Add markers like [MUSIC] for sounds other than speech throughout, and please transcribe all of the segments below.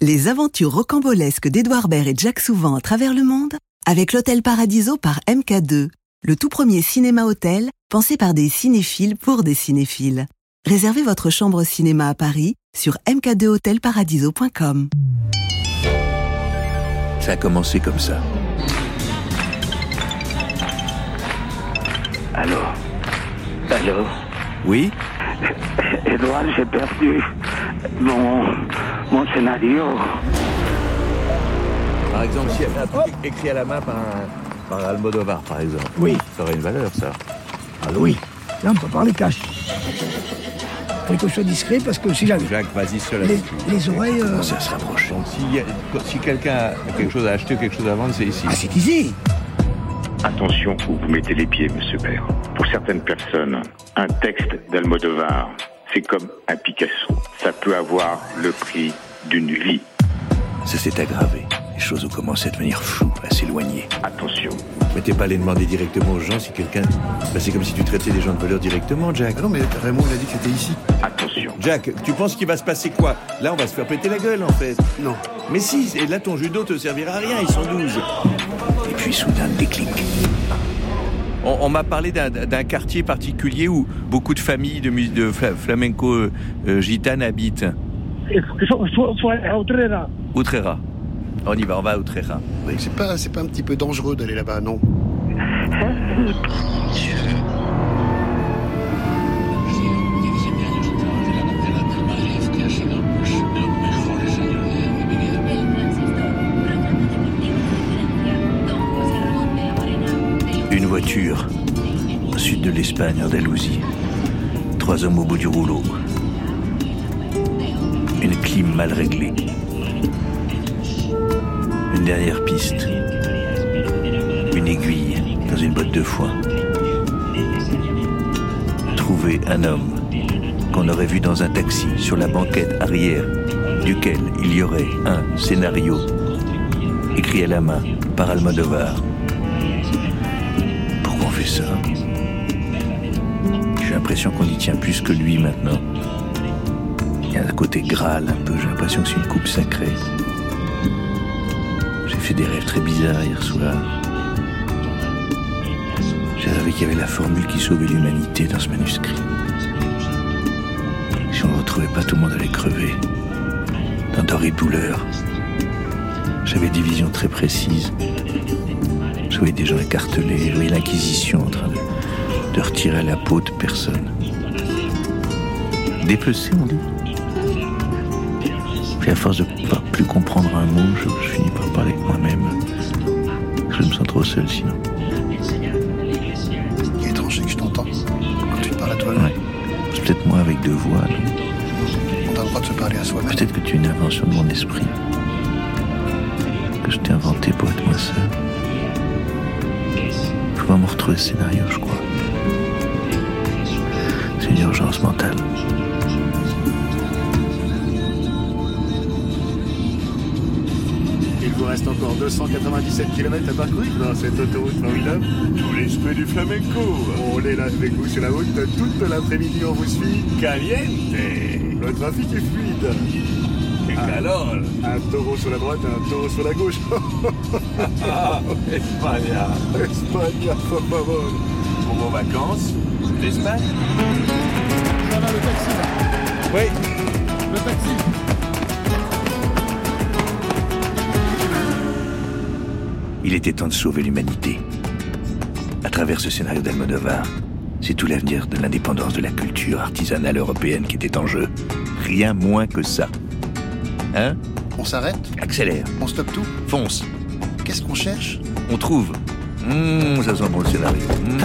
Les aventures rocambolesques d'Edouard Baird et Jack Souvent à travers le monde avec l'Hôtel Paradiso par MK2, le tout premier cinéma-hôtel pensé par des cinéphiles pour des cinéphiles. Réservez votre chambre cinéma à Paris sur mk2hotelparadiso.com. Ça a commencé comme ça. Allô? Allô? Oui? [LAUGHS] Edouard, j'ai perdu mon, mon scénario. Par exemple, si y avait un truc écrit à la main par, un, par Almodovar, par exemple. Oui. Ça aurait une valeur, ça. Ah oui, là on peut parler cash. Faut que je sois discret parce que si j'avais Jacques, vas-y sur la les, les oreilles... euh, Ça se rapproche? Donc, a- si quelqu'un a quelque chose à acheter ou quelque chose à vendre, c'est ici. Ah c'est ici Attention où vous mettez les pieds, monsieur Père. Pour certaines personnes, un texte d'Almodovar, c'est comme un Picasso. Ça peut avoir le prix d'une vie. Ça s'est aggravé. Les choses ont commencé à devenir floues, à s'éloigner. Attention. Mais t'es pas allé demander directement aux gens si quelqu'un. Bah, c'est comme si tu traitais des gens de voleurs directement, Jack. Ah non, mais Raymond, il a dit que c'était ici. Attention. Jack, tu penses qu'il va se passer quoi? Là, on va se faire péter la gueule, en fait. Non. Mais si, et là, ton judo te servira à rien, ils sont 12. Et puis, soudain, le déclic. On, on m'a parlé d'un- quartier particulier où beaucoup de familles de, mus- de fla- flamenco euh, gitanes habitent. Outrera. Outrera. On y va, on va à Outrera. Oui, c'est pas, c'est pas un petit peu dangereux d'aller là-bas, non? Voiture, au sud de l'Espagne, Andalousie. Trois hommes au bout du rouleau. Une clim mal réglée. Une dernière piste. Une aiguille dans une botte de foin. Trouver un homme qu'on aurait vu dans un taxi sur la banquette arrière duquel il y aurait un scénario écrit à la main par Almodovar. J'ai l'impression qu'on y tient plus que lui maintenant. Il y a un côté Graal un peu, j'ai l'impression que c'est une coupe sacrée. J'ai fait des rêves très bizarres hier soir. J'ai rêvé qu'il y avait la formule qui sauvait l'humanité dans ce manuscrit. Si on ne le retrouvait pas, tout le monde allait crever. Dans d'horribles douleurs. J'avais des visions très précises. Je voyais des gens écartelés, l'Inquisition en train de, de retirer la peau de personnes. Dépecé, on dit. Puis à force de ne pas plus comprendre un mot, je, je finis par parler avec moi-même. Je me sens trop seul sinon. Il est étrange, c'est que je t'entends. Quand tu te parles à toi-même, Ouais. C'est peut-être moi avec deux voix, non? On a le droit de se parler à soi-même. Peut-être que tu es une invention de mon esprit. Que je t'ai inventé pour être moi seul. Ce scénario, je crois. C'est une urgence mentale. Il vous reste encore 297 km à parcourir dans cette autoroute formidable. Tout l'esprit du flamenco. On est là avec vous sur la route toute l'après-midi, on vous suit. Caliente. Le trafic est fluide. Alors, Un taureau sur la droite, un taureau sur la gauche. [LAUGHS] Espagne, Espagne, por favor. pour vos vacances, l'Espagne Oui. Il était temps de sauver l'humanité. À travers ce scénario d'Almodovar, c'est tout l'avenir de l'indépendance de la culture artisanale européenne qui était en jeu. Rien moins que ça. Hein? On s'arrête Accélère, On stoppe tout fonce, Qu'est-ce qu'on cherche on trouve. Mmh, ça sent bon le scénario. Mmh.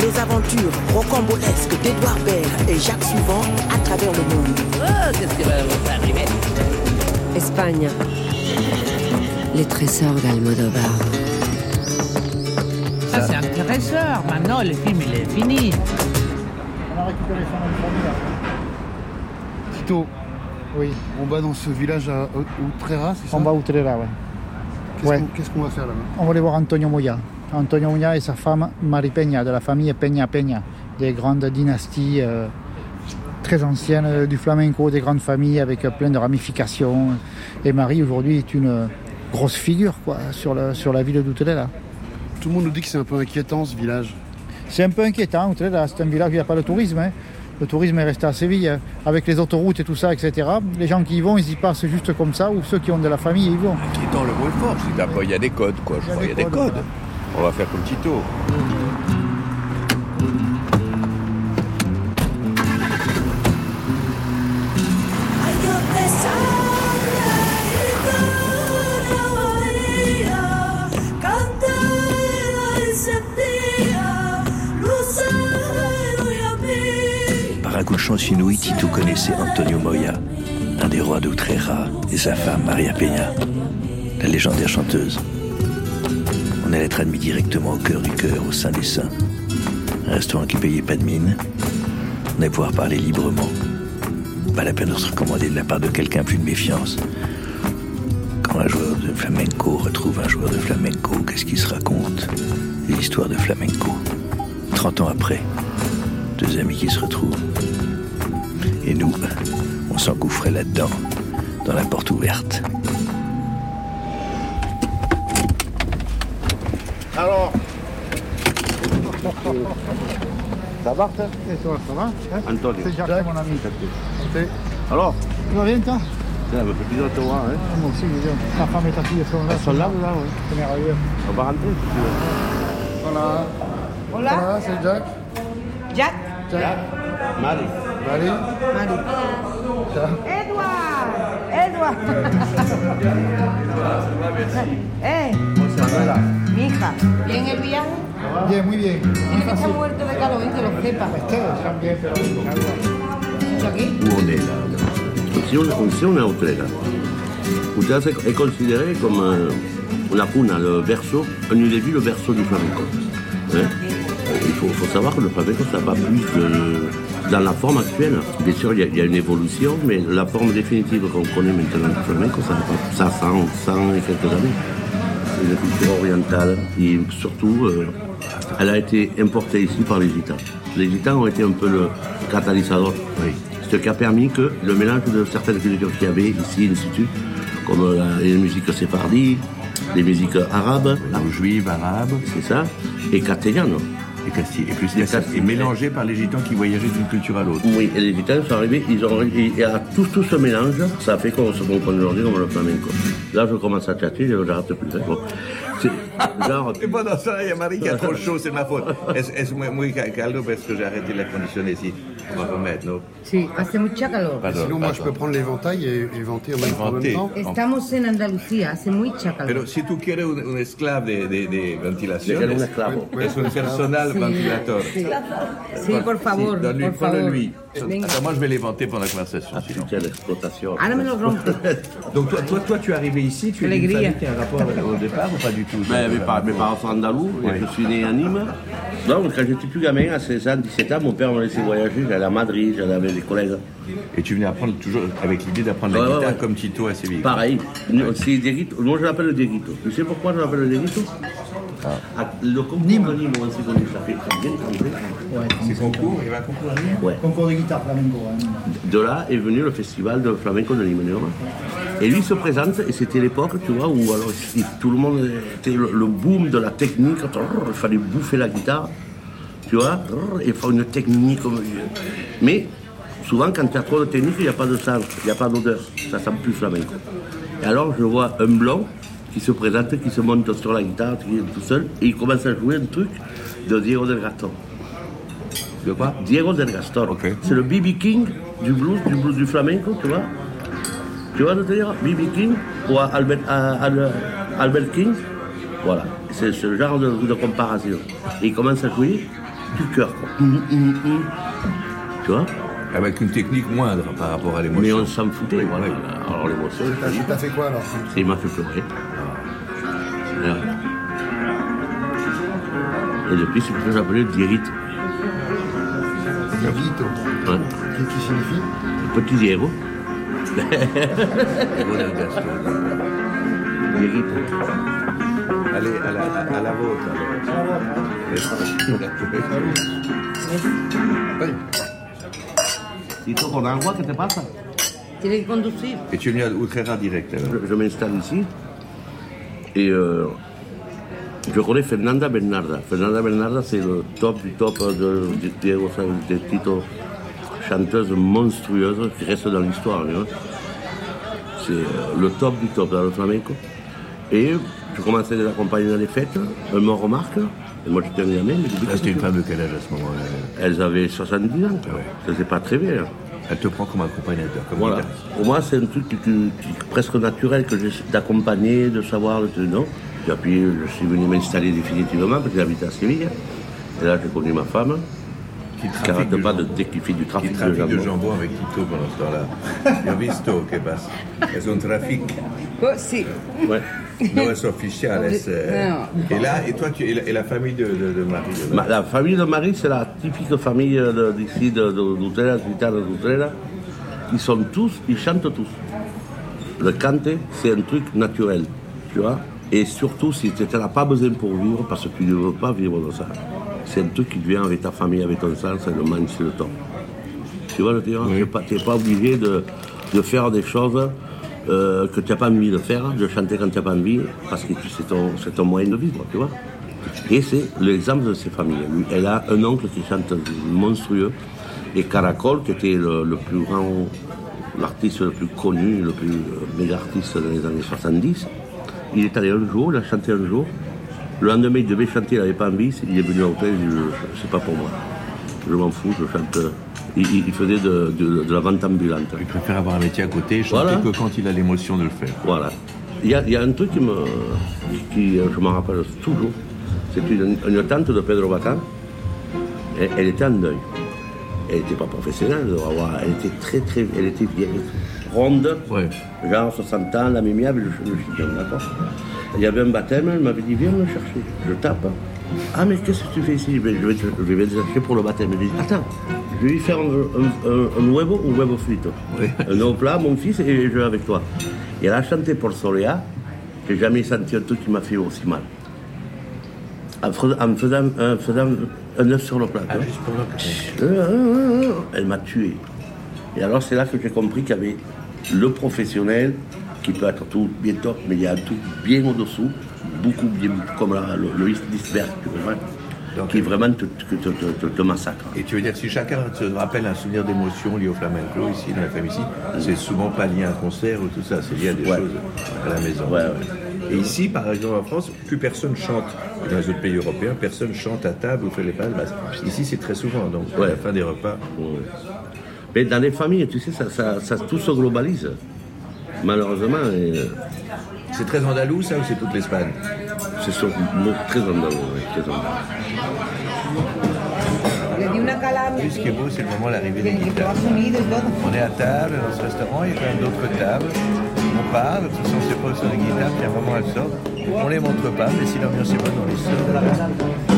Les aventures rocambolesques d'Edouard Baird et Jacques Souvent à travers le monde. Espagne. Les trésors d'Almodovar. Ça, c'est intéressant. Maintenant, le film, il est fini. Tito, oui, on va dans ce village à Outrera, c'est ça On va à Outrera, ouais. Qu'est-ce ouais. qu'on va faire là-bas? On va aller voir Antonio Moya. Antonio Moya et sa femme Marie Peña, de la famille Peña Peña, des grandes dynasties euh, très ancienne euh, du flamenco, des grandes familles avec euh, plein de ramifications. Et Marie aujourd'hui est une euh, grosse figure quoi, sur, la, sur la ville d'Outelela. Tout le monde nous dit que c'est un peu inquiétant ce village. C'est un peu inquiétant, Outelela, c'est un village où il n'y a pas de tourisme. hein. Le tourisme est resté à Séville, hein. avec les autoroutes et tout ça, etc. Les gens qui y vont, ils y passent juste comme ça, ou ceux qui ont de la famille, ils y vont. Le mot est fort. C'est un peu- Il y a des codes, quoi. Je crois. Il y a des codes. On va faire comme Tito. Par inouï, Tito connaissait Antonio Moya, un des rois d'Utrera, et sa femme Maria Peña, la légendaire chanteuse. On allait être admis directement au cœur du cœur, au sein des saints. Un restaurant qui payait pas de mine. On allait pouvoir parler librement. Pas la peine de se recommander de la part de quelqu'un plus de méfiance. Quand un joueur de flamenco retrouve un joueur de flamenco, qu'est-ce qu'il se raconte? L'histoire de flamenco. 30 ans après, deux amis qui se retrouvent. Et nous, on s'engouffrait là-dedans, dans la porte ouverte. Alors Ça va Et toi, ça va hein Antonio. C'est Jacques, mon ami. Alors Tu vas bien, toi Ça me fait plaisir de te voir. Hein. Moi aussi, je. Ta femme et ta fille sont là. Elles sont là, là, oui. C'est merveilleux. On va rentrer si tu veux. Voilà. Hola. C'est Jack. Jack. Jack. Marie. Marie. Marie. Edward. Edward. [LAUGHS] eh, mi hija, ¿bien el viaje? Bien, muy bien. Tiene que estar muerto de calor, que lo sepa. Están bien, pero... Aquí? on est on, à est considéré comme euh, la cuna, le berceau, on eût vu le berceau du flamenco. Hein il faut, faut savoir que le flamenco, ça va plus de- dans la forme actuelle. Bien sûr, il y, a, il y a une évolution, mais la forme définitive qu'on connaît maintenant du flamenco, ça, ça a 100, 100 et quelques années. C'est une culture orientale et surtout, euh, elle a été importée ici par les gitans. Les gitans ont été un peu le catalyseur, oui. ce qui a permis que le mélange de certaines cultures qu'il y avait ici, suite, comme la- les musiques séfardies, les musiques arabes, juives, arabes, c'est ça, et castellanes. Et Castille. Et puis mélangé par les gitans qui voyageaient d'une culture à l'autre. Oui, et les gitans sont arrivés, ils ont, et, à tout, tout ce mélange, ça a fait qu'on se comprend aujourd'hui comme le flamenco. Là, je commence à tâter, je j'arrête plus. hein. Bon. [LAUGHS] Genre, Et pendant ça, il y a Marie qui a trop chaud, c'est ma faute. Es, es muy, muy caldo parce que j'ai arrêté l'air conditionné? Ici. On va remettre, non Sí, hace mucha calor. Pardon, Sinon, moi, je peux prendre l'éventail et, et vanter en même, en même Vanter. temps. Estamos en Andalucía, hace mucha calor. Pero si tú quieres un, un esclave de, de, de ventilación, esclavo. es un personal Sí, ventilator. sí. Sí, por favor, donne-lui, por prends-le favor. lui. Attends, moi je vais les vanter pendant la conversation. sinon. c'est l'exploitation. Ahora me lo rompe. [LAUGHS] Donc toi, toi, toi, tu es arrivé ici, tu es d'une famille qui a un rapport au départ ou pas du tout? Ben, mes, parents, mes parents sont andalous, et Ouais. je suis né à Nîmes. Donc, quand j'étais plus gamin, à 16 ans, 17 ans, mon père me laissait voyager. J'allais à Madrid, j'allais avec des collègues. Et tu venais apprendre toujours avec l'idée d'apprendre la Ouais, guitare ouais. comme Tito à Séville. Pareil, c'est. Moi, je l'appelle le Derrito. Tu sais pourquoi je l'appelle le Derrito Ah, Le concours de Nîmes, on s'est connu, ça fait bien Ouais, C'est concours, il y avait un concours à Nîmes? Ouais. Concours de guitare flamenco. hein. De là est venu le festival de flamenco de Nîmes. Et lui se présente, et c'était l'époque, tu vois, où alors, tout le monde était le, le boom de la technique. Il fallait bouffer la guitare, tu vois, et faire une technique. comme- Mais souvent, quand tu as trop de technique, il n'y a pas de sens, il n'y a pas d'odeur. Ça sent plus flamenco. Et alors, je vois un blond qui se présente, qui se monte sur la guitare, qui est tout seul, et il commence à jouer un truc de Diego del Gaston. De quoi? Diego del Gaston. C'est le BB King du blues, du blues du flamenco, tu vois. Tu vois ce que je veux dire? BB King ou Albert, Albert King? Voilà. C'est ce genre de, de comparaison. Et il commence à jouer du cœur. quoi. Hum, hum, hum. Tu vois Avec une technique moindre par rapport à Mais l'émotion. on s'en foutait. voilà. Alors l'émotion, T'as t'as fait quoi alors il m'a fait pleurer. Voilà. Et depuis, c'est pour ça que j'appelais Dierite. Vito. Ouais. Qui, qui signifie Petit Diego. Diego del Gaston. Dierite. Allez, à la, à, à la vôtre. alors. Tito, con agua, ¿qué te pasa Tiene que conducir. Et tu es venu à Utrera direct alors Je, je m'installe ici et euh, je connais Fernanda Bernarda. Fernanda Bernarda, c'est le top du top de, de Diego Sáenz de Tito, chanteuse monstrueuse qui reste dans l'histoire. vois. C'est euh, le top du top dans le flamenco. Et je commençais à les accompagner dans les fêtes. Elles me remarquent. Et moi, j'étais un gamin. mais je dis, Ah, C'était une femme de quel âge à ce moment-là Elles avaient 70 ans. Ça faisait pas très bien. Elle te prend comme accompagnateur, comme Voilà. Pour moi, c'est un truc qui, qui- qui est presque naturel que j'ai d'accompagner, de savoir, de non. Et puis, je suis venu m'installer définitivement parce que j'habite à Séville. Et là, j'ai connu ma femme, qui n'arrête pas de, dès qu'il fait du Qui trafic, de jambon. jambon avec Tito pendant ce temps-là. Ho visto che passa. È un traffic. Oh. Ouais. No es oficial. es. Et là, et toi, tu, et, la, et la famille de, de, de Marie de- Ma- la famille de Marie, c'est la typique famille de- d'ici, de, de, d'Utrera, d'Utrera. Ils sont tous, ils chantent tous. Le canter, c'est un truc naturel, tu vois. Et surtout, si tu n'en as pas besoin pour vivre, parce que tu ne veux pas vivre de ça. C'est un truc qui vient avec ta famille, avec ton sang, c'est le manque, c'est le temps. Tu vois le dire Tu n'es pas, pas obligé de, de faire des choses euh, que tu n'as pas envie de faire, de chanter quand tu n'as pas envie, parce que c'est ton, moyen de vivre, tu vois. Et c'est l'exemple de ces familles. Elle a un oncle qui chante monstrueux, et Caracol, qui était le, plus grand, l'artiste le plus connu, le plus euh, méga artiste dans les années 70. Il est allé un jour, il a chanté un jour. Le lendemain, il devait chanter, il n'avait pas envie. Il est venu à l'hôtel, il dit C'est pas pour moi. Je m'en fous, je chante. Il, il- faisait de, de- de la vente ambulante. Il préfère avoir un métier à côté et chanter Voilà. que quand il a l'émotion de le faire. Voilà. Il y a, il y a un truc qui me, qui, je m'en rappelle toujours. C'est une, une tante de Pedro Bacan. Elle, elle était en deuil. Elle n'était pas professionnelle, elle, doit avoir- elle était très très, elle était vieille, ronde, genre 60 ans, la mimiable, le, le d'accord Il y avait un baptême, elle m'avait dit viens me chercher. Je tape. Ah mais qu'est-ce que tu fais ici? Je vais te, je vais te chercher pour le baptême. Dit attends, je vais lui faire un, un, un, un huevo frito. Un au plat, mon fils, et je vais avec toi. Et elle a chanté pour Soléa. J'ai jamais senti un truc qui m'a fait aussi mal. En faisant, en faisant un œuf sur le plat. vois. Euh, euh, euh, Elle m'a tué. Et alors c'est là que j'ai compris qu'il y avait le professionnel qui peut être tout bien top, mais il y a un tout bien au-dessous, beaucoup bien comme la- le, le qui vraiment te, te, te- te- te massacre. Et tu veux dire, si chacun se rappelle un souvenir d'émotion lié au flamenco, ici, dans la famille ici, c'est souvent pas lié à un concert ou tout ça, c'est lié à des Ouais. choses à la maison. Ouais, ouais. Et ici, par exemple, en France, plus personne chante. Dans les autres pays européens, personne chante à table ou fait les pas. Ici, c'est très souvent, donc à la fin des repas. Mais dans les familles, tu sais, ça, ça- ça- tout se globalise. Malheureusement. et, C'est très andalou, ça, ou c'est toute l'Espagne C'est sur- très andalou, oui, très andalou. Ce qui est beau, c'est le moment de l'arrivée des guitares. On est à table dans ce restaurant, il y a plein d'autres tables. On parle, de on se pose sur les guitares, puis à un moment, elles sortent. On les montre pas, mais si l'ambiance est bonne, on les sort.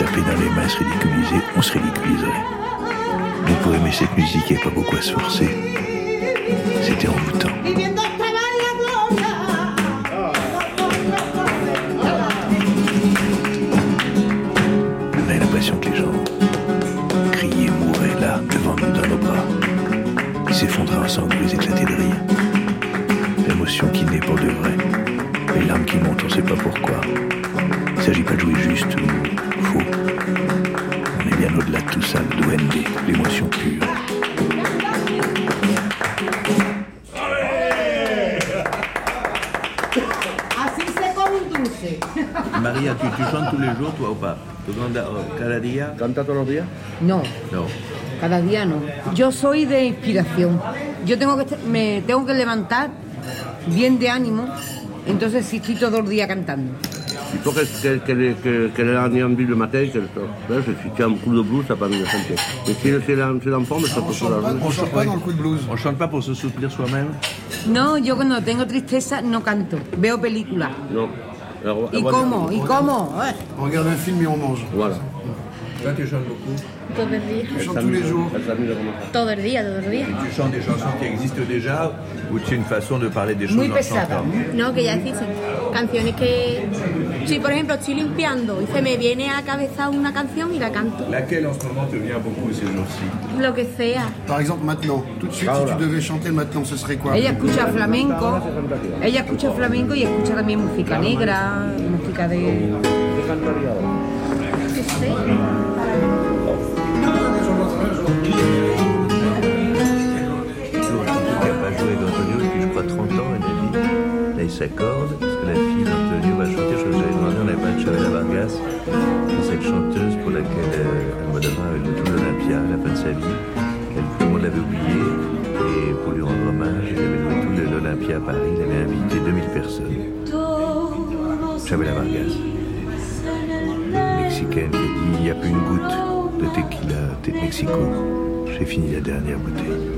Taper dans les mains, se ridiculiser, on se ridiculiserait. Mais pour aimer cette musique, il n'y a pas beaucoup à se forcer. Día ¿Canta todos los días? No, No. cada día no. Yo soy de inspiración. Yo tengo que me tengo que levantar bien de ánimo, entonces sí estoy todo el día cantando. Il faut qu'elle ait- qu'elle- qu'elle ait envie le matin, qu'elle Là, je suis tiens, un coup de blues, ça pas de chanter. Mais si c'est l'enfant, mais ça peut se la. On chante pas dans le coup de blues. On chante pas pour se soutenir soi-même No, yo cuando tengo tristeza no canto, veo películas. Non. Alors, ¿Y cómo? ¿Y cómo? Eh. On regarde un film et on mange. Voilà. Toi, tu chantes beaucoup Todo el día. Je chante tous les jours. Todo el día, todo el día. Tu chantes des chansons qui existent déjà ou c'est une façon de parler des choses Muy en pesada. chantant No, que ya existen. Canciones que. Si, por ejemplo, estoy limpiando y se me viene a la cabeza una canción y la canto. Laquelle en ce moment te vient beaucoup ces jours-ci? Lo que sea. Par exemple, maintenant, tout de suite, si tu devais chanter maintenant, ce serait quoi? Ella escucha flamenco, ella escucha flamenco y escucha también música negra, música de... Que sé. Là il s'accorde, parce que la fille d'Antonio va chanter, je j'avais demandé, on avait pas de Chavela Vargas, cette chanteuse pour laquelle euh, Almodovar a eu le tout l'Olympia à la fin de sa vie, qu'elle, tout le monde l'avait oublié, et pour lui rendre hommage, il avait joué tout le- l'Olympia à Paris, il avait invité 2000 personnes. Chavela Vargas, mexicaine, qui a dit, il n'y a plus une goutte de tequila de Mexico, j'ai fini la dernière bouteille.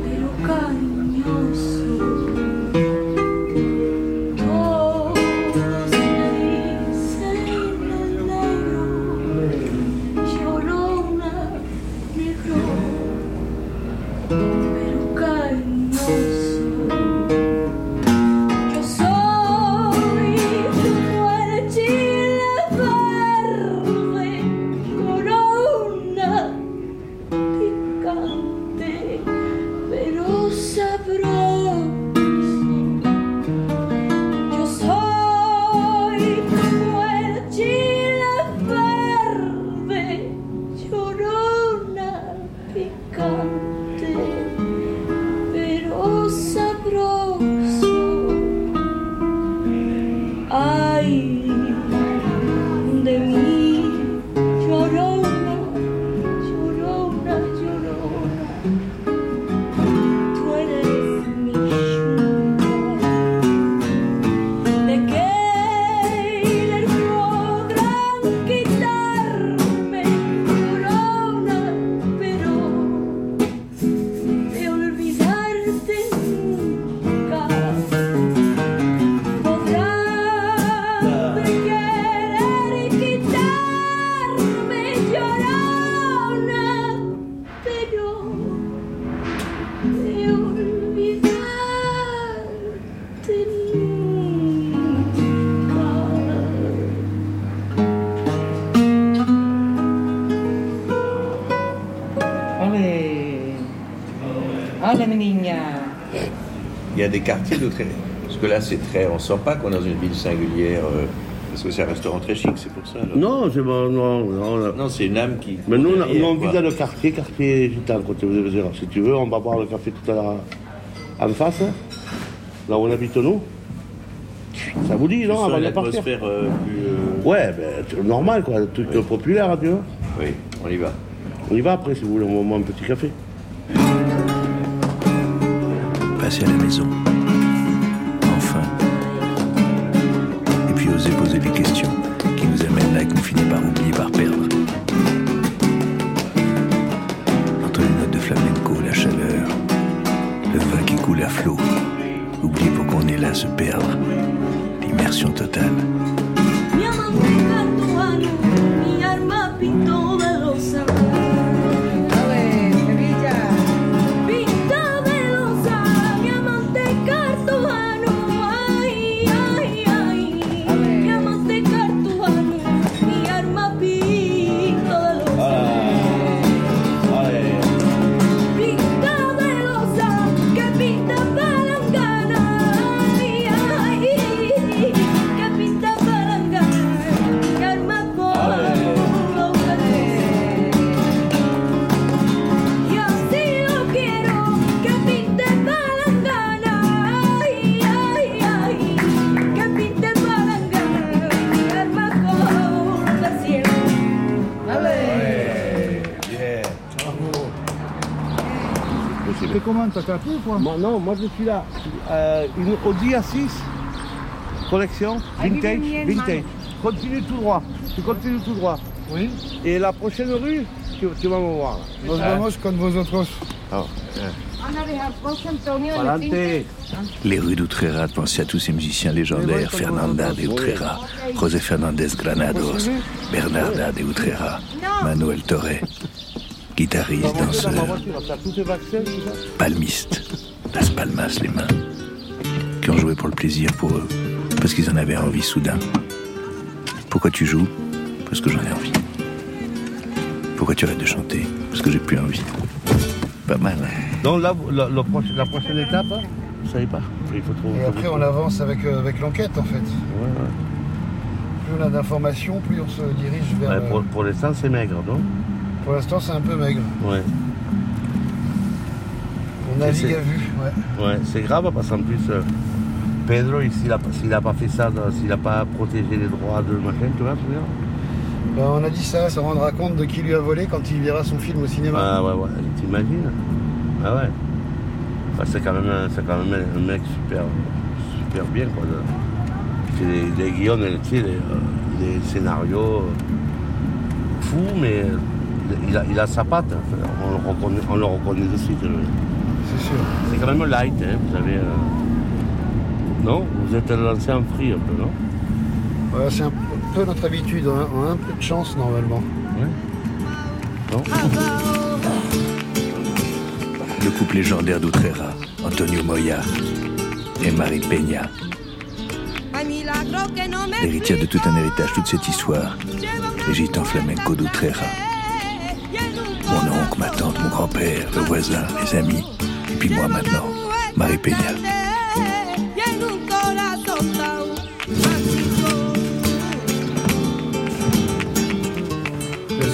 Des quartiers de très. Parce que là, c'est très. On sent pas qu'on est dans une ville singulière. euh, parce que c'est un restaurant très chic, c'est pour ça. là. Non, c'est bon, non, non. Non, c'est une âme qui. Mais nous, on, vit dans le quartier, quartier gitan, côté dire. Si tu veux, on va boire le café tout à l'heure en face, hein, là où on habite nous. Ça vous dit, non, avant de partir euh, plus. euh, Ouais, ben, normal, quoi, un truc Oui. populaire, tu vois. Oui, on y va. On y va après, si vous voulez, on boit un petit café. À la maison. Enfin. Et puis oser poser des questions qui nous amènent là et qu'on finit par oublier, par perdre. Entre les notes de flamenco, la chaleur, le vin qui coule à flot. Oublier pourquoi on est là, se perdre. Tu comment T'as tapé ou quoi Moi, non, moi je suis là. Euh, une Audi A6, collection, vintage, vintage. continue tout droit. Tu continues tout droit. Oui. Et la prochaine rue, tu, tu vas me voir. Nos vamos con vosotros. Ah. Antonio Adelante. Les rues d'Utrera pensaient à tous ces musiciens légendaires, Fernanda de Utrera, José Fernandez Granados, Bernarda de Utrera, Manuel Torre, guitariste, Dans danseur, palmistes, Las Palmas les mains, qui ont joué pour le plaisir pour eux, parce qu'ils en avaient envie soudain. Pourquoi tu joues? Parce que j'en ai envie. Pourquoi tu arrêtes de chanter? Parce que j'ai plus envie. Pas mal, hein Donc là, la, la prochaine, la prochaine étape, hein, vous savez pas. Il faut trouver. Et après, on avance avec, euh, avec l'enquête, en fait. Plus on a d'informations, plus on se dirige vers... Ouais, pour pour l'instant, c'est maigre, non? Pour l'instant, c'est un peu maigre. Ouais. On navigue à vue, ouais. Ouais, c'est grave parce qu'en plus, euh, Pedro, il- s'il n'a pas fait ça, dans- s'il n'a pas protégé les droits de machin, tu vois, tu vois Ben, on a dit ça, se rendra compte de qui lui a volé quand il verra son film au cinéma. Ah ouais, ouais, t'imagines Ah ouais. Bah, c'est quand même, un- quand même un mec super, super bien, quoi. de- des guions, tu sais, des, euh, des scénarios euh, fous, mais il- a, il a sa patte. hein. On le reconnaît, on le reconnaît de suite. C'est sûr. C'est quand même light, hein, vous savez. euh, Non? Vous êtes lancé en free un peu, non? Voilà, c'est un peu notre habitude, on a, on a un peu de chance normalement. Non? Le couple légendaire d'Utrera, Antonio Moya et Marie Peña, héritière de tout un héritage, toute cette histoire, les gitans flamenco d'Utrera. Mon oncle, ma tante, mon grand-père, le voisin, les amis, et puis moi maintenant, Marie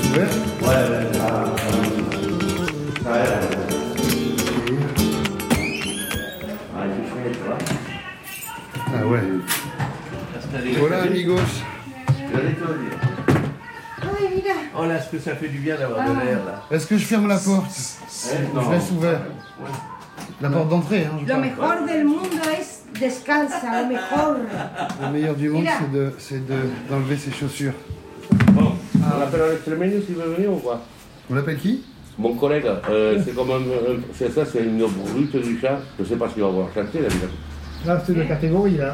ouvert Ouais, ouais. Ah, tu vois. Ah ouais. Voilà, amigos. J'allais te le dire. Oh là, est-ce que ça fait du bien d'avoir de l'air là Est-ce que je ferme la porte non. Je laisse ouvert. La porte d'entrée, hein, je Lo parle. mejor del mundo es descalza, lo mejor. Le meilleur du monde, Mira. c'est de- c'est de- d'enlever ses chaussures. Bon, on l'appelle Alex Lemeño s'il veut venir ou pas On l'appelle qui? Mon collègue, euh, c'est comme un, un- c'est ça, c'est une brute du chat. Je sais pas s'il va voir chanter là. Là, c'est de catégorie, là.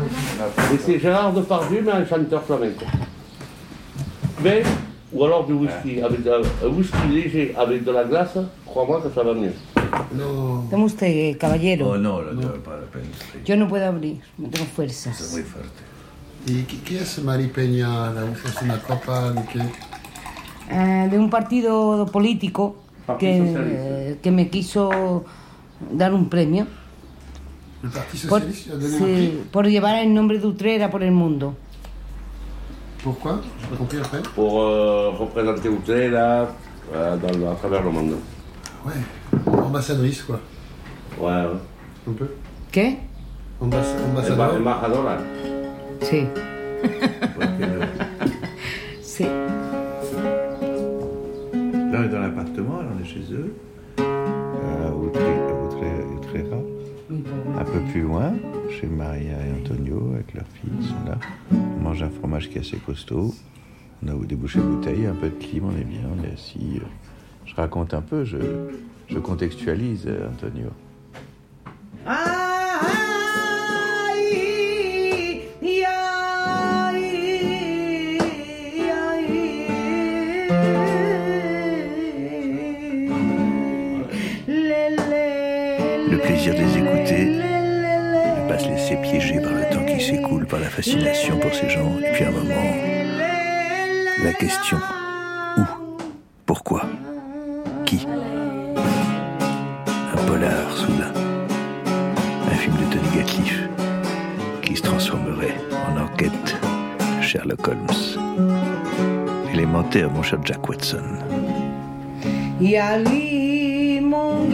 Et c'est Gérard Depardieu, mais un chanteur flamenco. Mais, ou alors du whisky, avec de- un whisky léger avec de la glace, crois-moi que ça va mieux. Non. Toma usted, caballero. Oh non, là, pas la peine. Yo no puedo abrir, no tengo fuerzas. ¿Y qué, qué es Mari Peña? ¿La es una copa? ¿de qué? Eh, de un partido político Partido que, Socialista. eh, que me quiso dar un premio Le Parti por, Socialiste a donné un sí, prix por llevar el nombre de Utrera por el mundo. Pourquoi Je pas compris après. Pour euh, représenter Utrera euh, dans, à travers le monde. Ouais, ambassadrice quoi. Ouais, ouais. Un peu. ¿Qué? Ambass- Emba- ambassadeur. Embajadora. Sí. sí. Là, on est dans l'appartement, là, on est chez eux, à Outre- à Outre- Outrera. Un peu plus loin, chez Maria et Antonio, avec leurs filles, ils sont là. On mange un fromage qui est assez costaud. On a de bouteille, un peu de clim, on est bien, on est assis. Je raconte un peu, je, contextualise, euh, Antonio. Le la fascination pour ces gens, et puis un moment, la question où? Pourquoi? Qui? Un polar soudain, un film de Tony Gatliff qui se transformerait en enquête Sherlock Holmes. Élémentaire, mon cher Jack Watson. Y al limón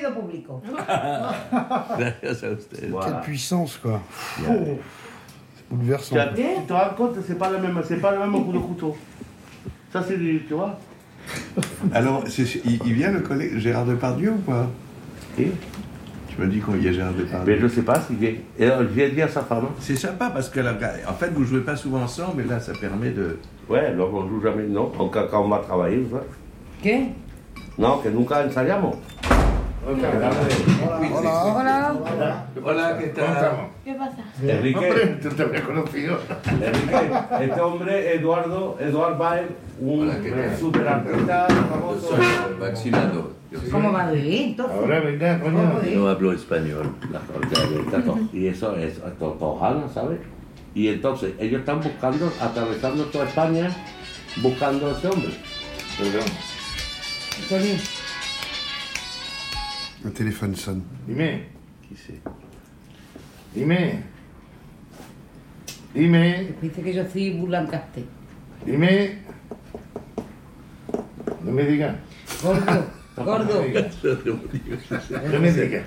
querido público. [LAUGHS] Gracias a usted. Quelle puissance, quoi. Yeah. C'est bouleversant. Tu, tu te rends compte, c'est pas le même, c'est pas le même coup de couteau. Ça c'est du, tu vois. Alors, c'est- il, il vient le collègue Gérard Depardieu ou pas? Et Tu me dis qu'il y a Gérard Depardieu. Mais je sais pas s'il vient. Et alors, je viens dire à sa femme. C'est sympa parce que là, en fait, vous jouez pas souvent ensemble, mais là, ça permet de. Ouais, alors on joue jamais, non. Donc, quand quand on va travailler, ça. ¿Qué? No, que nunca ensayamos. Hola. Hola, ¿qué tal? ¿Qué pasa? Enrique, Tú te habías conocido. Enrique, este hombre, Eduardo, Eduardo Bael, un super artista famoso. Vaccinado. ¿Cómo va a vivir entonces? Ahora venga, coño. No hablo español. Y eso es to- Tojana, ¿sabes? Y entonces ellos están buscando, atravesando toda España, buscando a ese hombre. Antonio, Un téléphone sonne. Dime, Qui c'est? Dime. Dime, dice que yo soy Burlancaste. dime. No me digas. Gordo. [LAUGHS] No me digas.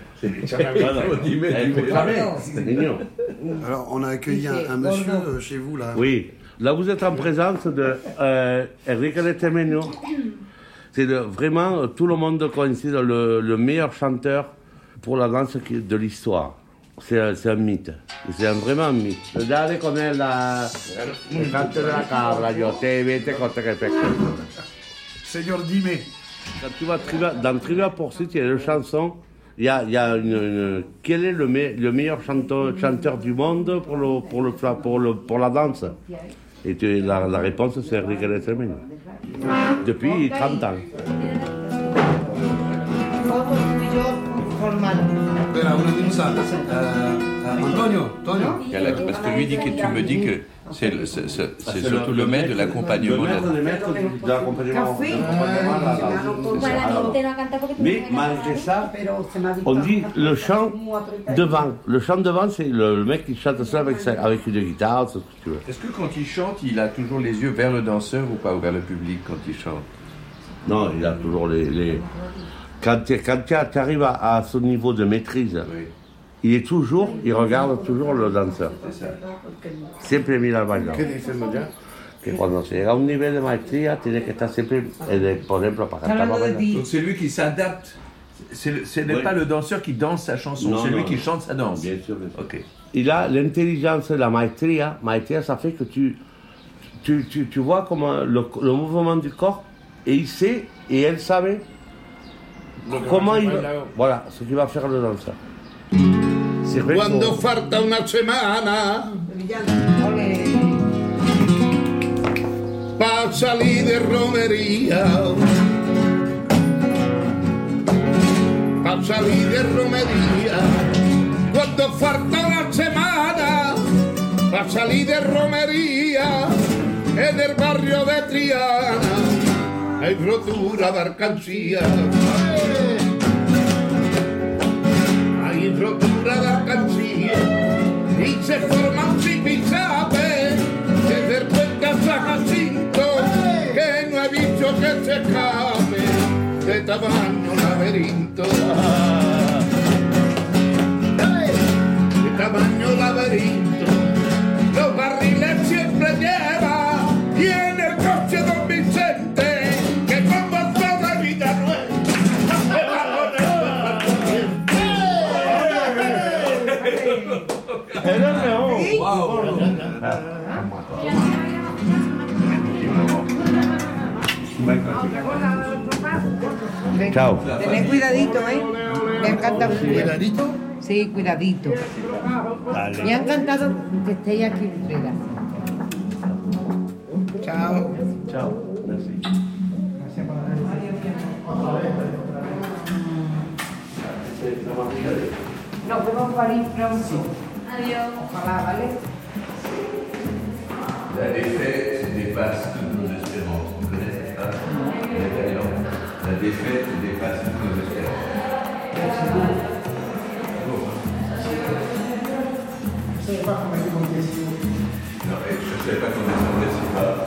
Alors, on a accueilli un, un monsieur euh, chez vous, là. Oui, là vous êtes en présence de euh, Enrique Letemeno. C'est le- vraiment, euh, tout le monde coïncide, le, le meilleur chanteur pour la danse qui- de l'histoire. C'est un- mythe. C'est un- vraiment un mythe. Dale con él la... Canto de la cabra, yo te vete con te respecto. Seigneur Dimé. Quand tu vas Trivia- dans Trivia Pursuit, il y a une chanson, il y a, il y a une, une- Quel est le, me- le meilleur chanteur, chanteur du monde pour, le, pour, le, pour, le, pour la danse? Et tu- la, la réponse, c'est Enrique Letemeno. Depuis 30 ans. Cosa. Euh, Antonio, Antonio. Parce que lui dit que tu me dis que c'est Ah, surtout le maître de l'accompagnement. Le maître de l'accompagnement. Mais malgré ça, on dit le chant devant. Le chant devant, c'est le, mec qui chante ça avec, sa- avec une guitare, tout ce que tu veux. Est-ce que quand il chante, il a toujours les yeux vers le danseur ou pas, ou vers le public quand il chante? Non, il a toujours les. les- Quand tu quand tu arrives à, à ce niveau de maîtrise, il est toujours, il regarde toujours le danseur. Siempre mira al bailador. ¿Qué dices, ya? Que cuando se llega a un nivel de maestría, tiene que estar siempre, por ejemplo, para cantar. Donc c'est lui qui s'adapte. Ce n'est Oui. pas le danseur qui danse sa chanson, c'est lui non, qui chante sa danse. Bien sûr, bien sûr. Ok. Il a l'intelligence, la maestria. Maestria, ça fait que tu, tu, tu, tu vois comment le, le mouvement du corps, et il sait, et elle savait comment il va, voilà, ce qu'il va faire le danseur. Cuando falta una semana para salir de romería, para salir de romería, cuando falta una semana para salir de romería, en el barrio de Triana hay rotura de alcancía. Hay rotura de alcancía y se forma un zipizape desde el puente a San Jacinto que no he visto que se escape de tamaño laberinto. De tamaño laberinto, los barriles siempre lleva Chao. Tened cuidadito, ¿eh? Me ha encantado. ¿Cuidadito? Sí, cuidadito. Me ha encantado que estéis aquí, Frida. Chao. Chao. Merci. Nos vemos en París pronto. Adiós. Ojalá, ¿vale? La défaite dépasse toutes nos espérances. Vous connaissez ça La défaite dépasse toutes nos espérances. Non, je ne savais pas qu'on descendait si bas.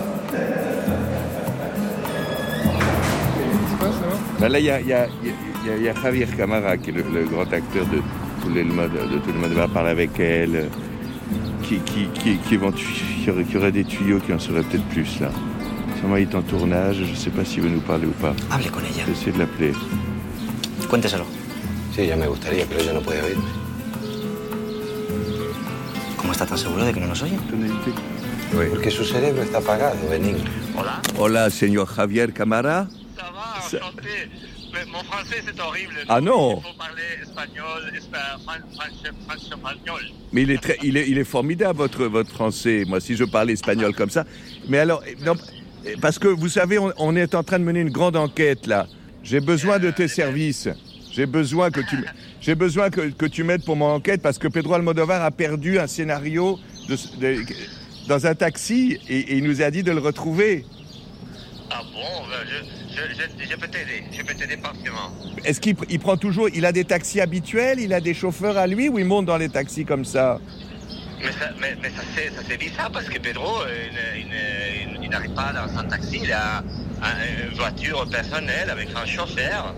Qu'est-ce qui se passe, alors Ben là, il y a, il y a- il y a- il y a Javier Camara, qui est le, le grand acteur de tout le mode, de tout le monde va parler avec elle, euh, qui, qui, qui, qui, qui aurait, qui aurait des tuyaux qui en sauraient peut-être plus là. Sûrement, il est en tournage, je ne sais pas s'il veut nous parler ou pas. Hable con ella. J'essaie de l'appeler. Cuénteselo. Sí, ya me gustaría, pero ella no puede oírme. ¿Cómo está tan seguro de que no nos oye? Porque su cerebro está apagado, Benigno. Hola. Hola, señor Javier Camara. Ça va, enchanté. Mon français, c'est horrible. Ah non. Il faut parler espagnol, espagnol. Mais il est, très, il est, il est formidable, votre, votre français. Moi, si je parlais espagnol comme ça. Mais alors, eh, non, eh, parce que vous savez, on, on est en train de mener une grande enquête là. J'ai besoin de tes services. J'ai besoin que tu, j'ai besoin que, que tu m'aides pour mon enquête parce que Pedro Almodovar a perdu un scénario de, de- dans un taxi et, et il nous a dit de le retrouver. Ah bon, ben, je, je, je, je peux t'aider. Je peux t'aider. Est-ce qu'il pr- il prend toujours, il a des taxis habituels, il a des chauffeurs à lui ou il monte dans les taxis comme ça? Mais ça, mais, mais ça, c'est, ça c'est bizarre parce que Pedro, il, il- il- il n'arrive pas dans son taxi. Il a un- une voiture personnelle avec un chauffeur.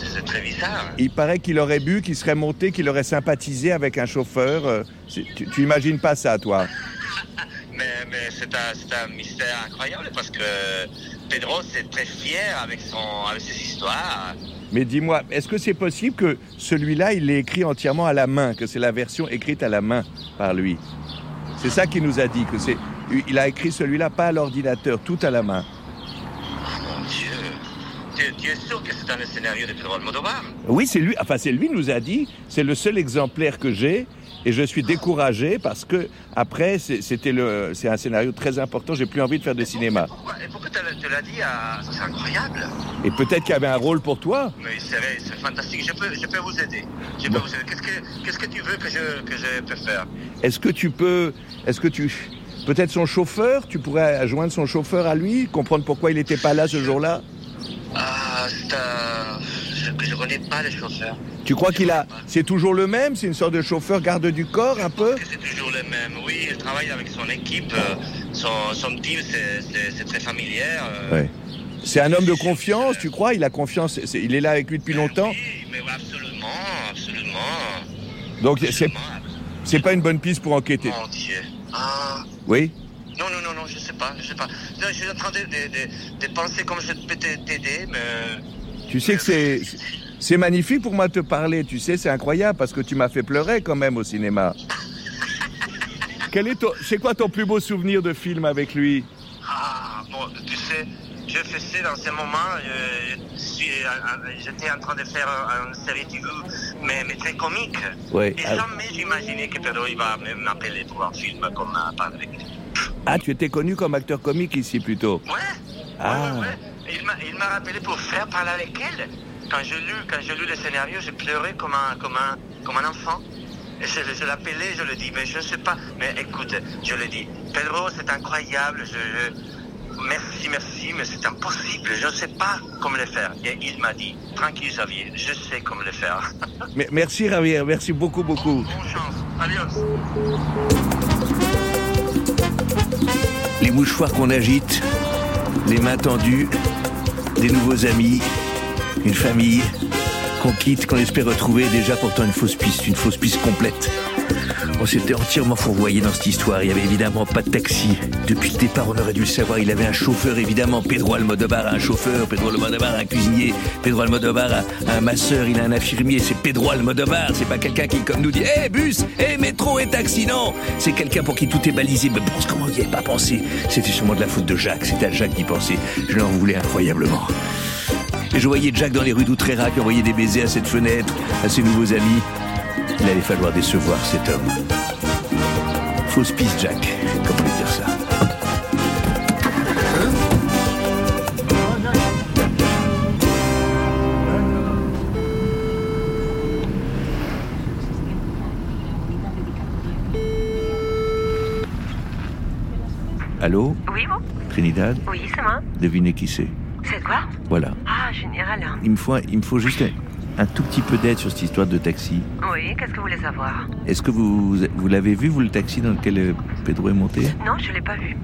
C'est, très bizarre. Il paraît qu'il aurait bu, qu'il serait monté, qu'il aurait sympathisé avec un chauffeur. euh, tu imagines pas ça, toi? [LAUGHS] Mais, c'est, un, c'est un mystère incroyable parce que Pedro, c'est très fier avec, son, avec ses histoires. Mais dis-moi, est-ce que c'est possible que celui-là, il l'ait écrit entièrement à la main, que c'est la version écrite à la main par lui? C'est ça qu'il nous a dit, que c'est, il a écrit celui-là pas à l'ordinateur, tout à la main. Mon Dieu. Tu, tu es sûr que c'est le scénario de Pedro Almodovar Oui, c'est lui. Enfin, c'est lui nous a dit. C'est le seul exemplaire que j'ai. Et je suis découragé parce que après, c'est- c'était le, c'est un scénario très important. J'ai plus envie de faire de cinéma. Et pourquoi tu te l'as dit à... C'est incroyable. Et peut-être qu'il y avait un rôle pour toi. Mais c'est, c'est fantastique. Je peux, je peux vous aider. Je peux vous aider. Qu'est-ce que, qu'est-ce que tu veux que je, que je peux faire? Est-ce que tu peux, est-ce que tu, peut-être son chauffeur, tu pourrais joindre son chauffeur à lui, comprendre pourquoi il n'était pas là ce jour-là? Ah, c'est un... Je, je connais pas les chauffeurs. Tu crois qu'il a, c'est toujours le même, c'est une sorte de chauffeur garde du corps un peu? C'est toujours le même. Oui, il travaille avec son équipe. euh, Son, son team, c'est, très familier. euh, Ouais. C'est un homme de confiance, tu crois? Il a confiance, il est là avec lui depuis longtemps? Mais oui, absolument, absolument. Donc c'est, c'est pas une bonne piste pour enquêter? Mon Dieu. Ah, Oui? non, non, non, non, je sais pas, je sais pas. Non, je suis en train de, de, de, de penser comme je peux t'aider, mais... Tu sais que c'est, c'est magnifique pour moi de te parler. Tu sais, c'est incroyable parce que tu m'as fait pleurer quand même au cinéma. Quel est ton, c'est quoi ton plus beau souvenir de film avec lui? Ah, bon, tu sais, je faisais dans ce moment, euh, je suis, euh, euh, j'étais en train de faire une série TV, mais, mais très comique. Ouais, Et jamais j'imaginais que Pedro il va m'appeler pour un film comme avec lui. Ah, tu étais connu comme acteur comique ici plutôt? Ouais. Ah. M'a, il m'a rappelé pour faire parler avec elle. Quand j'ai lu, quand j'ai lu le scénario, j'ai pleuré comme un, comme un, comme un enfant. Et je, je l'appelais, je le dis, mais je ne sais pas. Mais écoute, je le dis, Pedro, c'est incroyable. Je, je- merci, merci, mais c'est impossible. Je ne sais pas comment le faire. Et il m'a dit, tranquille Xavier, je sais comment le faire. [LAUGHS] Mais- merci Javier, merci beaucoup, beaucoup. Bonne chance. Adios. Les mouchoirs qu'on agite, les mains tendues, des nouveaux amis, une famille qu'on quitte, qu'on espère retrouver, déjà pourtant une fausse piste, une fausse piste complète. On s'était entièrement fourvoyé dans cette histoire. Il y avait évidemment pas de taxi. Depuis le départ, on aurait dû le savoir. Il avait un chauffeur, évidemment. Pedro Almodovar a un chauffeur. Pedro Almodovar a un cuisinier. Pedro Almodovar a un masseur. Il a un infirmier. C'est Pedro Almodovar. C'est pas quelqu'un qui, comme nous, dit Eh, bus Eh, métro et taxi Non C'est quelqu'un pour qui tout est balisé. Mais pense comment on n'y avait pas pensé? C'était sûrement de la faute de Jacques. C'était à Jacques d'y penser. Je l'en voulais incroyablement. Et je voyais Jack dans les rues d'Outrera qui envoyait des baisers à cette fenêtre, à ses nouveaux amis. Il allait falloir décevoir cet homme. Fausse piste, Jack. Comment lui dire ça? Allô? Oui, bon Trinidad? Oui, c'est moi. Devinez qui c'est. C'est quoi Voilà. Ah, général. Il me faut, il me faut juste un, un tout petit peu d'aide sur cette histoire de taxi. Oui, qu'est-ce que vous voulez savoir? Est-ce que vous, vous l'avez vu, vous, le taxi dans lequel euh, Pedro est monté? Non, je l'ai pas vu.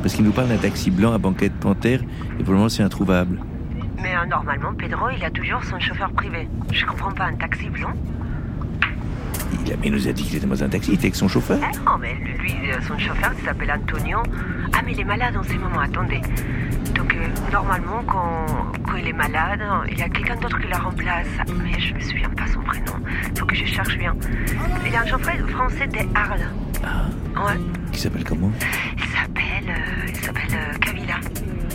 Parce qu'il nous parle d'un taxi blanc à banquette panthère et pour le moment c'est introuvable. Mais euh, normalement, Pedro, il a toujours son chauffeur privé. Je comprends pas, un taxi blanc? Il, a, il nous a dit qu'il était dans un taxi, il était avec son chauffeur. Ah non, mais lui, euh, son chauffeur, il s'appelle Antonio. Ah, mais il est malade en ce moment, attendez. Donc, euh, normalement, quand il est malade, il y a quelqu'un d'autre qui la remplace. Mais je me souviens pas son prénom. Faut que je cherche bien. Il y a un chauffeur français des Arles. Ouais. Qui s'appelle comment? Il s'appelle. euh, il s'appelle euh, Kabila.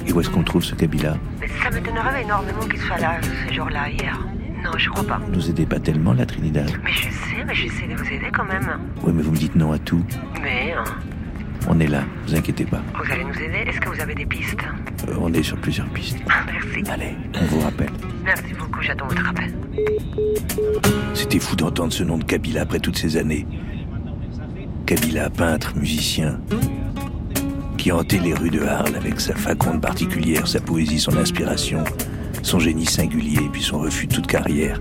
Et où est-ce qu'on trouve ce Kabila? Mais ça m'étonnerait énormément qu'il soit là ce jour-là, hier. Non, je crois pas. Nous aidez pas tellement, la Trinidad? Mais je sais, mais j'essaie de vous aider quand même. Oui, mais vous me dites non à tout. Mais hein, On est là, vous inquiétez pas. vous allez nous aider Est-ce que vous avez des pistes? On est sur plusieurs pistes. Merci. Allez, on vous rappelle. Merci beaucoup, j'attends votre appel. C'était fou d'entendre ce nom de Kabila après toutes ces années. Kabila, peintre, musicien, qui hantait les rues de Arles avec sa faconde particulière, sa poésie, son inspiration, son génie singulier, puis son refus de toute carrière.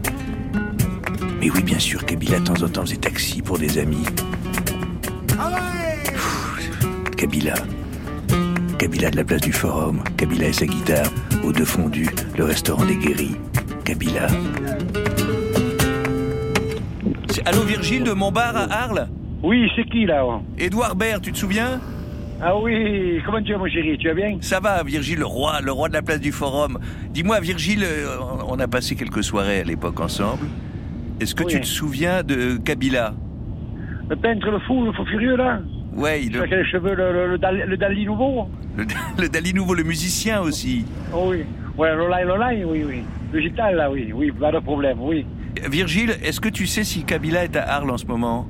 Mais oui, bien sûr, Kabila, de temps en temps, faisait taxi pour des amis. Pfff, Kabila. Kabila de la place du Forum, Kabila et sa guitare, au deux fondus, le restaurant des guéris. Kabila. Allô Virgile de Montbar à Arles Oui, c'est qui là Édouard Baird, tu te souviens Ah oui, comment tu vas mon chéri, tu vas bien Ça va, Virgile, le roi, le roi de la place du Forum. Dis-moi, Virgile, euh, on a passé quelques soirées à l'époque ensemble. Est-ce que Oui. tu te souviens de Kabila? Le peintre, le fou, le fou furieux là Ouais, il- a les cheveux, le, le, le, Dali, le Dali nouveau le, [LAUGHS] le Dali Nouveau, le musicien aussi. Oh oui, ouais, Lolai, Lolai, oui, oui. Le gital là, oui, oui, pas de problème, oui. Virgile, est-ce que tu sais si Kabila est à Arles en ce moment?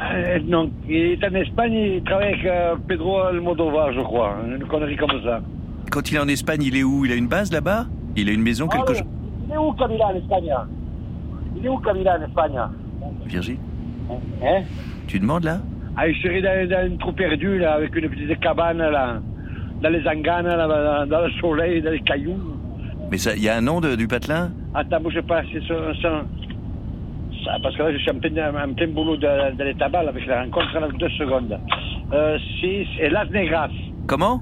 Euh, non, il est en Espagne, il travaille avec euh, Pedro Almodovar, je crois, une connerie comme ça. Quand il est en Espagne, il est où? Il a une base là-bas? Il a une maison, quelque Ah, chose Il est où Kabila en Espagne? Il est où Kabila en Espagne? Virgile, Hein? Tu demandes là? Ah, il serait dans, dans une trou perdu, là, avec une petite cabane, là, dans les anganes, là, dans, le soleil, dans les cailloux. Mais il y a un nom de- du patelin? Attends, bouge pas, c'est ça, ça, ça- Parce que là, je suis en plein, en plein boulot de, de l'étabal avec la rencontre dans deux secondes. Euh, c'est Las Negras. Comment?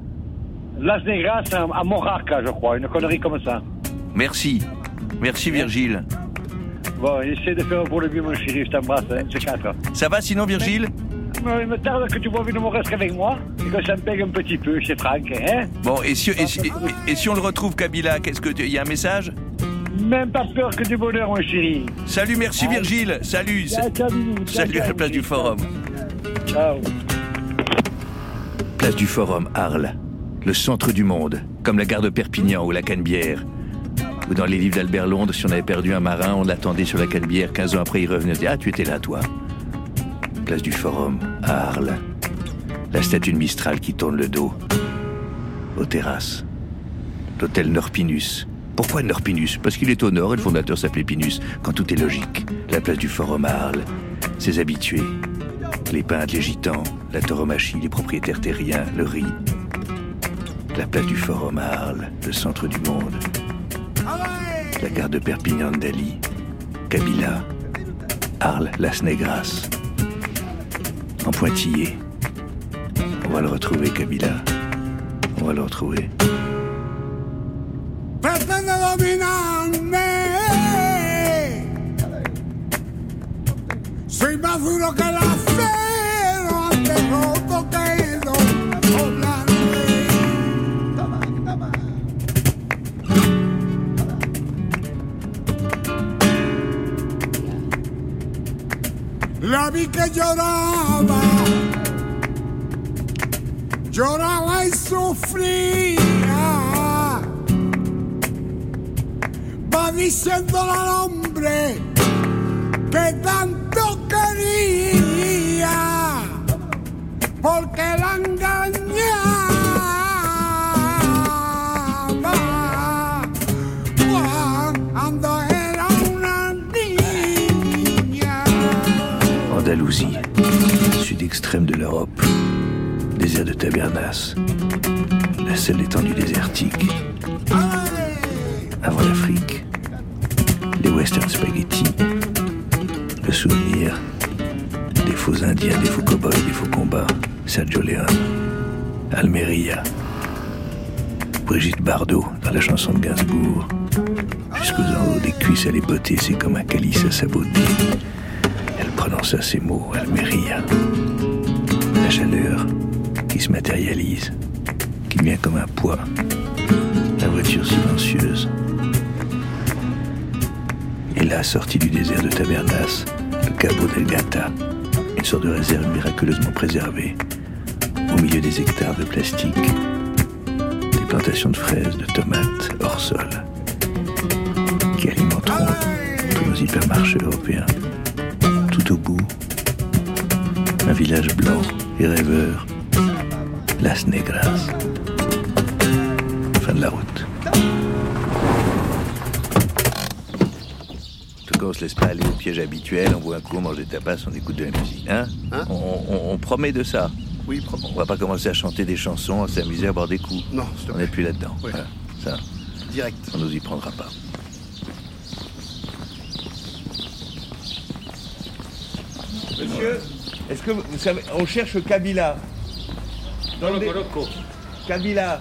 Las Negras à, à Moraca, je crois, une connerie comme ça. Merci. Merci Virgile. Bon, essaie de faire pour le mieux, mon chéri, je t'embrasse, hein, c'est quatre. Ça va sinon Virgile? Il me tarde que tu vois venir reste avec moi et que ça me pègue un petit peu, c'est Franck, hein Bon, et si, et, si, et- et si on le retrouve Kabila, qu'est-ce que tu- il y a un message? Même pas peur que du bonheur, mon chéri. Salut, merci Virgile. Salut. Ciao, Salut à la place du Forum. Ciao. Place du Forum, Arles. Le centre du monde, comme la gare de Perpignan ou la Canebière. Ou dans les livres d'Albert Londres, si on avait perdu un marin, on l'attendait sur la Canebière. 15 ans après, il revenait. Ah, tu étais là, toi. Place du Forum, à Arles. La statue de Mistral qui tourne le dos. Aux terrasses. L'hôtel Norpinus. Pourquoi Norpinus? Parce qu'il est au nord et le fondateur s'appelait Pinus, quand tout est logique. La place du Forum à Arles. Ses habitués. Les peintres, les gitans, la tauromachie, les propriétaires terriens, le riz. La place du Forum à Arles, le centre du monde. La gare de Perpignan Dali. Kabila. Arles, Las Negras. En pointillé. On va le retrouver, Kabila. On va le retrouver. Soy más duro que el acero, antes roto que vi que lloraba, lloraba y sufría. Va diciéndole al hombre que tanto quería, porque la engañaba Sud extrême de l'Europe, désert de Tabernas, la seule étendue désertique. Avant l'Afrique, les western spaghetti, le souvenir. Des faux indiens, des faux cow-boys, des faux combats, Sergio Leone, Almeria, Brigitte Bardot dans la chanson de Gainsbourg, cuisses à les botter, c'est comme un calice à sa beauté. Prononça ces mots, rien. La chaleur qui se matérialise, qui vient comme un poids. La voiture silencieuse. Et là, sorti du désert de Tabernas, le Cabo del Gata, une sorte de réserve miraculeusement préservée, au milieu des hectares de plastique, des plantations de fraises, de tomates hors sol, qui alimenteront tous nos hypermarchés européens. Tout au bout, un village blanc et rêveur, Las Negras. Fin de la route. En tout cas, on se laisse pas aller au piège habituel, on boit un coup, on mange des tapas, on écoute de la musique. Hein, on, on- on promet de ça? Oui, On va pas commencer à chanter des chansons, à s'amuser à boire des coups? Non, On n'est plus là-dedans. Oui. Voilà. Ça, Direct. on nous y prendra pas. Monsieur, est-ce que vous savez, on cherche Kabila. No lo conozco. Kabila.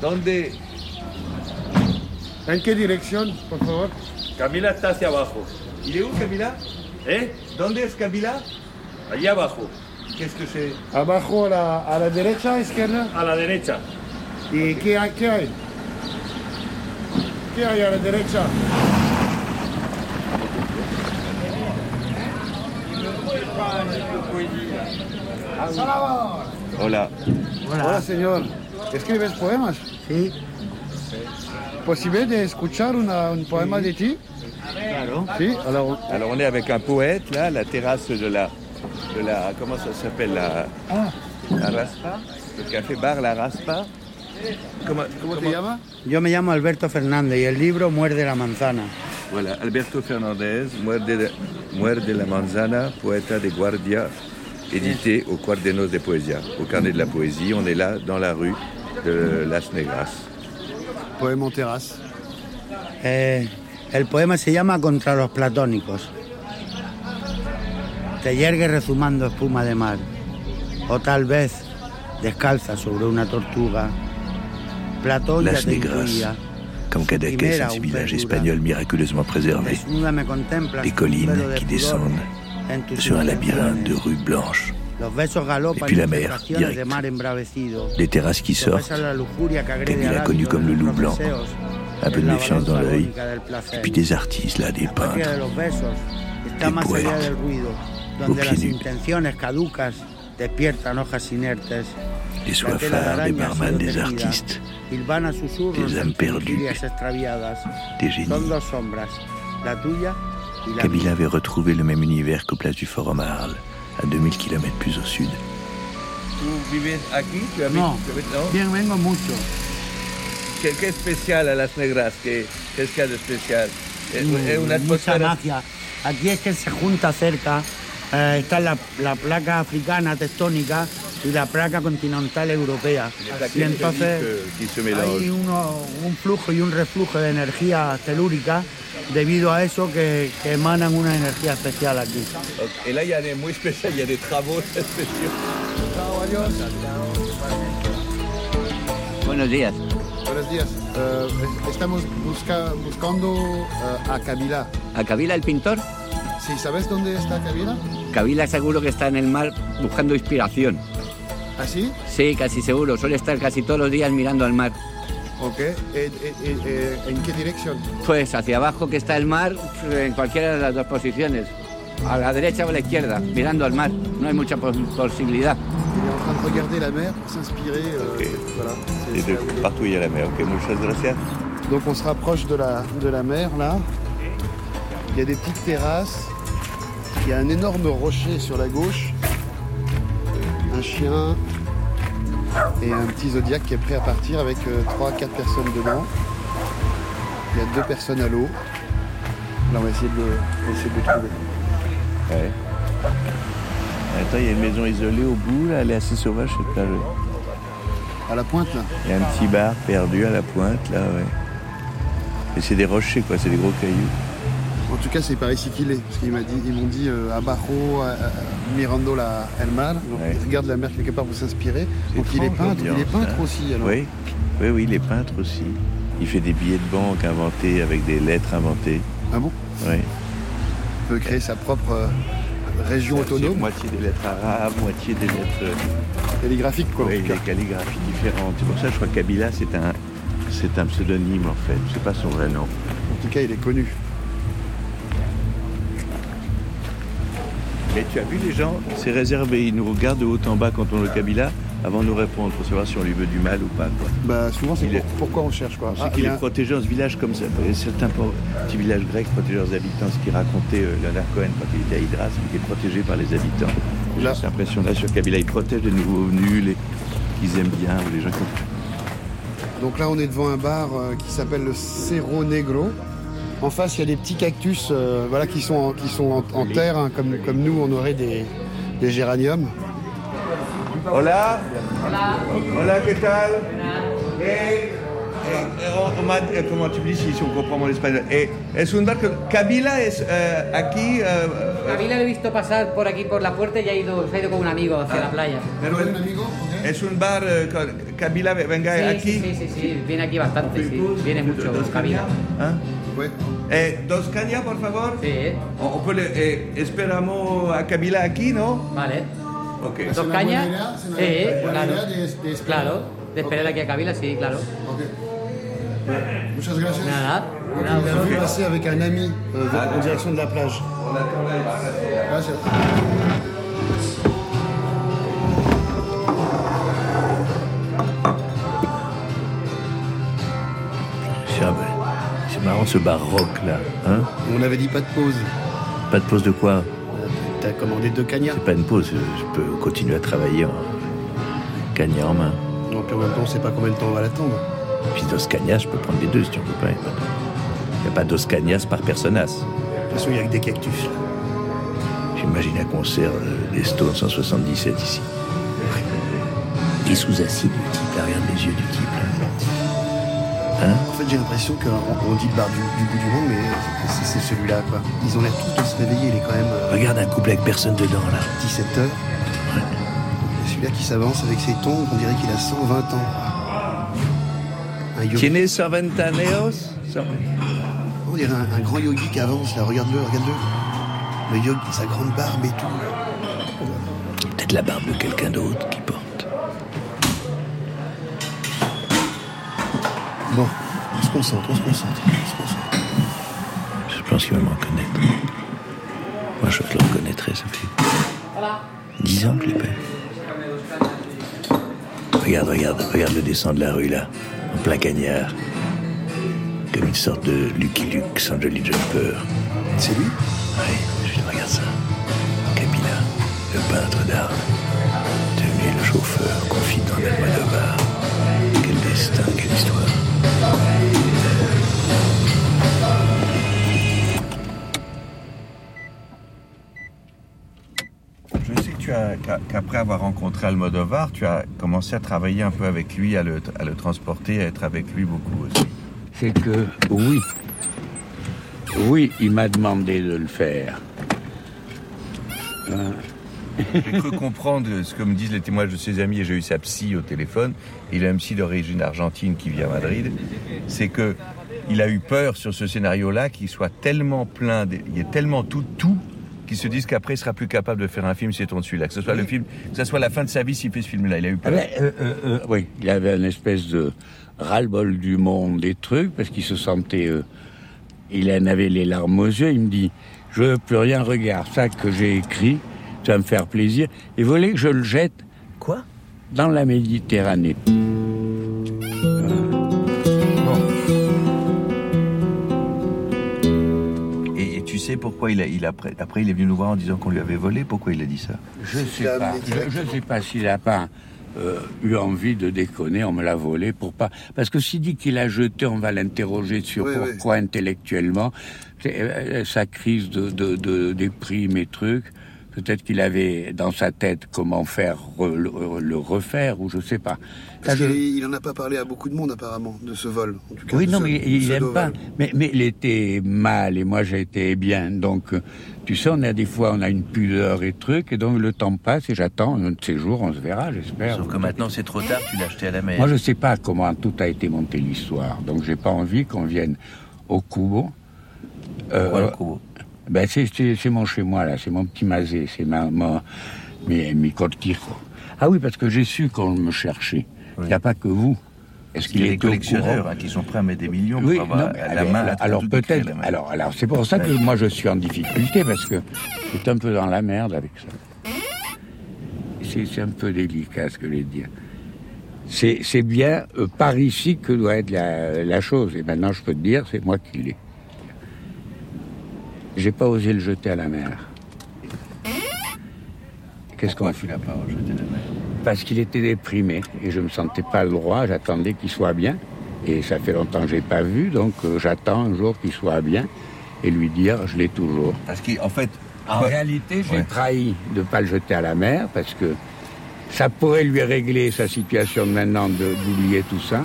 ¿Dónde? ¿En qué dirección, por favor? Camila está hacia abajo. Il est où Kabila ¿Eh? ¿Dónde es Kabila Allí abajo. Qu'est-ce que c'est Abajo a la, a la derecha, izquierda. A la derecha. ¿Y qué hay? ¿Qué hay? ¿Qué hay a la derecha? Salvador. Hola. Hola. señor. ¿Escribes poemas? Sí. ¿Posible de escuchar una- un poema de ti? Claro. Sí, alors, Alors on est avec un poète là, la terrasse de la, de la comment ça s'appelle la, la Raspa, le café bar La Raspa. Comment, ¿cómo te llamas? Yo me llamo Alberto Fernández y el libro Muerde la manzana. Voilà, Alberto Fernandez, Muerde, Muerde la manzana, poeta de Guardia, édité au Cuadernos de Poesia, au carnet de la poésie. On est là dans la rue de Las Negras. Poème en terrasse. Eh, el poema se llama Contra los platónicos. Te yergue rezumando espuma de mar, o tal vez descalza sobre una tortuga. Platón Las Negras, Cadaqués, Quimera, un village espagnol miraculeusement préservé. Des velo collines qui descendent sur un labyrinthe de rues blanches. Et puis la mer, direct. de mar embravecido. Les terrasses qui sortent, besos la lujuria que agrede Kabila al connu comme le loup blanc. Un peu de méfiance dans l'œil, et puis des artistes là, des peintres. Des poètes, aux pieds nus. intenciones caducas despiertan hojas inertes. Les La tela de soifards, des araña ha barman, sido des artistes, des âmes perdues, des génies. Kabila avait retrouvé le même univers qu'aux places du Forum à Arles, à 2000 km plus au sud. Tú vives aquí, tu habites- No, tu habites- ¿no? bien, vengo mucho. ¿Qué, qué especial a Las Negras? ¿Qué, qué es que de especial? Es, Mm, es una mucha magia. Aquí es que se junta cerca, eh, está la, la placa africana tectónica y la placa continental europea. Y entonces hay uno- un flujo y un reflujo de energía telúrica debido a eso que, que emanan una energía especial aquí. Là, y a des muy spécial, il y a des travaux spéciaux. Buenos días. Buenos días. Eh, es- estamos busca- buscando eh, a Kabila. ¿A Kabila el pintor? Sí, ¿sabes dónde está Kabila? Kabila seguro que está en el mar buscando inspiración. ¿Así? Sí, casi seguro. Suele estar casi todos los días mirando al mar. Ok. Eh, eh, eh, ¿En qué dirección? Pues hacia abajo que está el mar, en cualquiera de las dos posiciones. A la derecha o a la izquierda, mirando al mar. No hay mucha pos- posibilidad. Et de partout, il y a la mer. Ok, muchas gracias. Donc on se rapproche de la, de la mer là. Il y a des petites terrasses. Il y a un énorme rocher sur la gauche. Un chien et un petit zodiaque qui est prêt à partir avec 3-4 personnes dedans. Il y a deux personnes à l'eau. Là on va essayer de le, essayer de le trouver. Ouais. Attends, il y a une maison isolée au bout, là, elle est assez sauvage cette plage. À la pointe là. Il y a un petit bar perdu à la pointe, là, ouais. Et c'est des rochers, quoi, c'est des gros cailloux. En tout cas c'est par ici qu'il est. Parce qu'ils m'ont dit, ils m'ont dit euh, Abajo, euh, Mirando la El Mar. Donc il regarde la mer quelque part pour s'inspirer. Donc il est peintre, il est peintre hein. aussi alors. Oui, oui, oui, il est peintre aussi. Il fait des billets de banque inventés avec des lettres inventées. Ah bon? Oui. Il peut créer sa propre euh, région autonome. Moitié des lettres arabes, moitié des lettres. euh, Calligraphique, quoi. Oui, des calligraphies différentes. C'est pour ça que je crois que Kabila, c'est un, c'est un pseudonyme en fait. C'est pas son vrai nom. En tout cas, il est connu. Mais tu as vu les gens, c'est réservé. Ils nous regardent de haut en bas quand on le Kabila avant de nous répondre pour savoir si on lui veut du mal ou pas. Quoi. Bah, souvent, c'est est- pourquoi on cherche, quoi. Sait Ah, qu'il est a- protégé dans ce village comme ça. Certains petits villages grecs protégés leurs habitants, ce qui racontait euh, Leonard Cohen quand il était à Hydras, il était protégé par les habitants. J'ai cette impression-là sur Kabila, il protège les nouveaux venus, les qu'ils aiment bien, ou les gens qui Donc là, on est devant un bar euh, qui s'appelle le Cerro Negro. En face, il y a des petits cactus euh, voilà, qui sont en, qui sont en, en terre, hein, comme, comme nous, on aurait des, des géraniums. Hola. Hola, ¿qué tal? Eh, eh, eh, eh, tu dis si, si on comprend mon espagnol? Eh, es un bar que Kabila es eh, aquí. eh, Kabila lo he visto pasar por aquí por la puerta y ha ido, se ha ido con un amigo hacia la playa. pero es, es un bar eh, Kabila venga Sí, aquí. sí, sí, sí, sí, viene aquí bastante, sí. Viene mucho Kabila. ¿Ah? Eh, dos cañas, por favor. Sí. O, o puede- eh, esperamos a Kabila aquí, ¿no? Vale. ¿Dos cañas? Sí, claro. Claro. De esperar aquí a Kabila, sí, claro. Muchas gracias. Nada. A ok. vu passer avec un ami en direction de la plage. Gracias. Marrant ce bar rock là. Hein On avait dit pas de pause. pas de pause de quoi T'as commandé deux cagnards C'est pas une pause, je peux continuer à travailler en cagnard en main. Donc en même temps, on sait pas combien de temps on va l'attendre. Puis dos cañas, je peux prendre les deux si tu en veux pas. Il n'y a pas dos cañas par personas. De toute façon, il y a que des cactus. là. J'imagine un concert euh, des Stones en 77 ici. Et sous acide, le type, là, regarde les yeux du type. Là. Hein En fait, j'ai l'impression qu'on on dit le bar du, du bout du monde, mais c'est celui-là, quoi. Ils ont l'air tous de se réveiller, il est quand même euh, Regarde un couple avec personne dedans, là. 17 heures. Et celui-là qui s'avance avec ses tongs, on dirait qu'il a 120 ans. Un yogi. Tienes 120 años? On dirait un, un grand yogi qui avance, là, regarde-le, regarde-le. Le yogi, sa grande barbe et tout. Peut-être la barbe de quelqu'un d'autre concentre, on se concentre, on se concentre. Je pense qu'il va me reconnaître. Moi, je le reconnaîtrais, ça fait dix ans que je. Regarde, regarde, regarde le descend de la rue, là, en plein cagnard. Comme une sorte de Lucky Luke, sans Jolly Jumper. C'est lui? Oui, je regarde ça. Kabila, le peintre d'Arles, devenu le chauffeur, confident d'Almodovar. Tu as, qu'a- qu'après avoir rencontré Almodovar, tu as commencé à travailler un peu avec lui, à le, à le transporter, à être avec lui beaucoup aussi. C'est que oui, oui, il m'a demandé de le faire. Hein? J'ai cru [LAUGHS] comprendre ce que me disent les témoignages de ses amis, et j'ai eu sa psy au téléphone. Il a un psy d'origine argentine qui vit à Madrid. C'est que il a eu peur sur ce scénario-là qu'il soit tellement plein, de- il y a tellement tout, tout, qu'il se dise qu'après il sera plus capable de faire un film si tombe celui-là. Que ce soit le film, que ce soit la fin de sa vie s'il fait ce film-là. Il a eu Ah peur. ben, euh, euh, euh, oui, il avait une espèce de ras-le-bol du monde, des trucs, parce qu'il se sentait. euh, il en avait les larmes aux yeux. Il me dit Je veux plus rien, regarde ça que j'ai écrit, ça va me faire plaisir. Et voulait que je le jette. Quoi? Dans la Méditerranée. Pourquoi il a, il a- après, il est venu nous voir en disant qu'on lui avait volé Pourquoi il a dit ça? Je sais pas. Je, je sais pas s'il a pas euh, eu envie de déconner, on me l'a volé pour pas. Parce que s'il dit qu'il a jeté, on va l'interroger sur Oui, oui. pourquoi intellectuellement. C'est, euh, sa crise de, de, de déprime et trucs. Peut-être qu'il avait dans sa tête comment faire re- le, le refaire, ou je sais pas. Parce Ça, je- qu'il il en a pas parlé à beaucoup de monde apparemment de ce vol. En tout cas, Oui, non, ce- mais il n'aime pas. Mais, mais il était mal et moi j'ai été bien. Donc, euh, tu sais, on a des fois, on a une pudeur et trucs, et donc le temps passe et j'attends un de ces jours, on se verra, j'espère. Sauf que maintenant c'est trop tard, tu l'as acheté à la mer. Moi, je sais pas comment tout a été monté l'histoire, donc j'ai pas envie qu'on vienne au Kubo. Pourquoi le Kubo ben, c'est, c'est, c'est mon chez moi là, c'est mon petit masé, c'est ma, ma mes, mes cortijos. Ah oui, parce que j'ai su qu'on me cherchait. Il n'y a pas que vous. Est-ce Il y a des collectionneurs hein, qui sont prêts à mettre des millions oui, pour avoir non, à mais la alors, main. alors, alors peut-être. Alors, alors c'est pour ça que moi je suis en difficulté parce que c'est un peu dans la merde avec ça. C'est, un peu délicat ce que je vais dire. C'est, bien euh, par ici que doit être la, la chose. Et maintenant je peux te dire, c'est moi qui l'ai. J'ai pas osé le jeter à la mer. Qu'est-ce qu'on fait? pas jeté à la mer? Parce qu'il était déprimé et je me sentais pas le droit. J'attendais qu'il soit bien. Et ça fait longtemps que je l'ai pas vu, donc euh, j'attends un jour qu'il soit bien et lui dire je l'ai toujours. Parce qu'en fait. En réalité, j'ai trahi de ne pas le jeter à la mer parce que ça pourrait lui régler sa situation de maintenant d'oublier tout ça.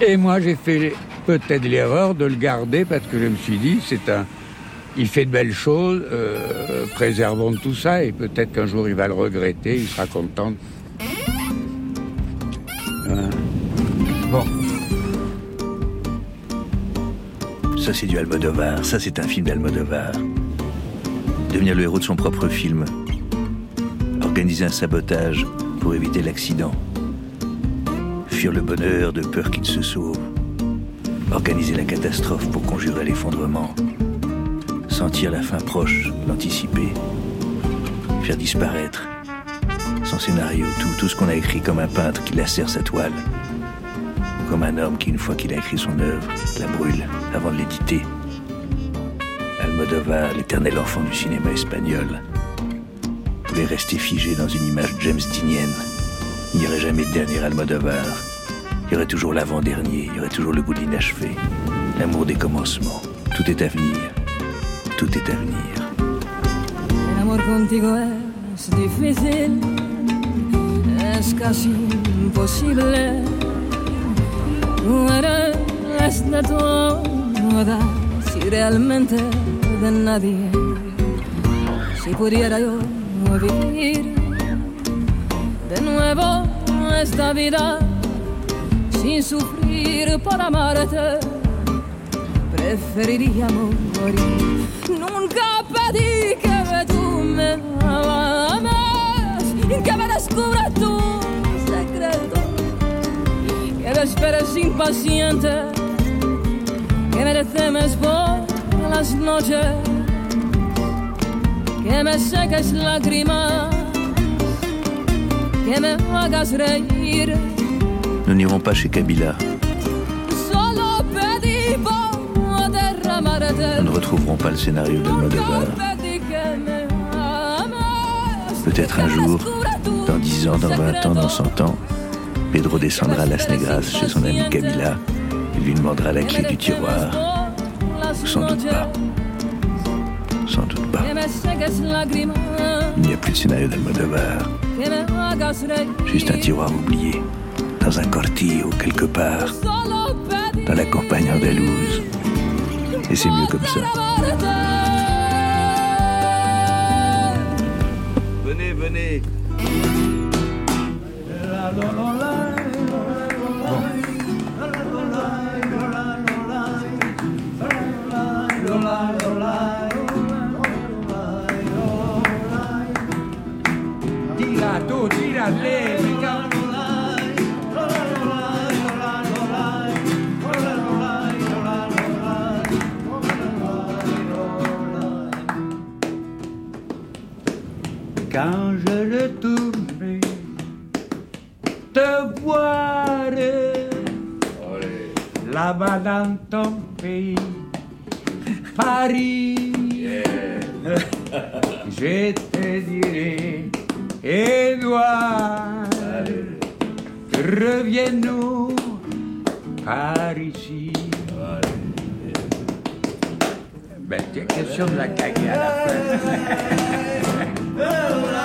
Et moi, j'ai fait peut-être l'erreur de le garder parce que je me suis dit, c'est un, il fait de belles choses, euh, préservons tout ça et peut-être qu'un jour il va le regretter, il sera content. Voilà. Bon. Ça, c'est du Almodovar. Ça, c'est un film d'Almodovar. Devenir le héros de son propre film. Organiser un sabotage pour éviter l'accident. Fuir le bonheur de peur qu'il se sauve. Organiser la catastrophe pour conjurer l'effondrement. Sentir la fin proche, l'anticiper. Faire disparaître. Son scénario, tout, tout ce qu'on a écrit comme un peintre qui lacère sa toile. Comme un homme qui, une fois qu'il a écrit son œuvre, la brûle avant de l'éditer. Almodovar, l'éternel enfant du cinéma espagnol, voulait rester figé dans une image James Deanienne. Il n'y aurait jamais de dernier Almodovar. Il y aurait toujours l'avant-dernier, il y aurait toujours le goût de. L'amour des commencements. Tout est à venir. Tout est à venir. El amor contigo es difícil, es casi imposible. Tú eres de todas y realmente de nadie. Si pudiera yo vivir de nuevo esta vida sin sufrir por amarte, preferiría morir. Nunca pedí que tú me ames, que me descubra tu secreto, que esperes impaciente, que me temes por las noches, que me seques lágrimas, que me hagas reír. Nous n'irons pas chez Kabila. Nous ne retrouverons pas le scénario d'Almodovar. Me ames. Peut-être un jour, dans 10 ans, dans 20 ans, dans 100 ans, Pedro descendra à Las Negras chez son ami Kabila. Il lui demandera la clé du tiroir. Ou sans doute pas. Sans doute pas. Il n'y a plus de scénario d'Almodovar. Juste un tiroir oublié. Dans un cortillo quelque part. Dans la campagne andalouse. Et c'est mieux comme ça. Venez, venez. Tira là-bas dans ton pays, Paris. Je te dirai, Edouard, reviens-nous par ici. Ben, tiens, question de la caguer à la fin. [LAUGHS]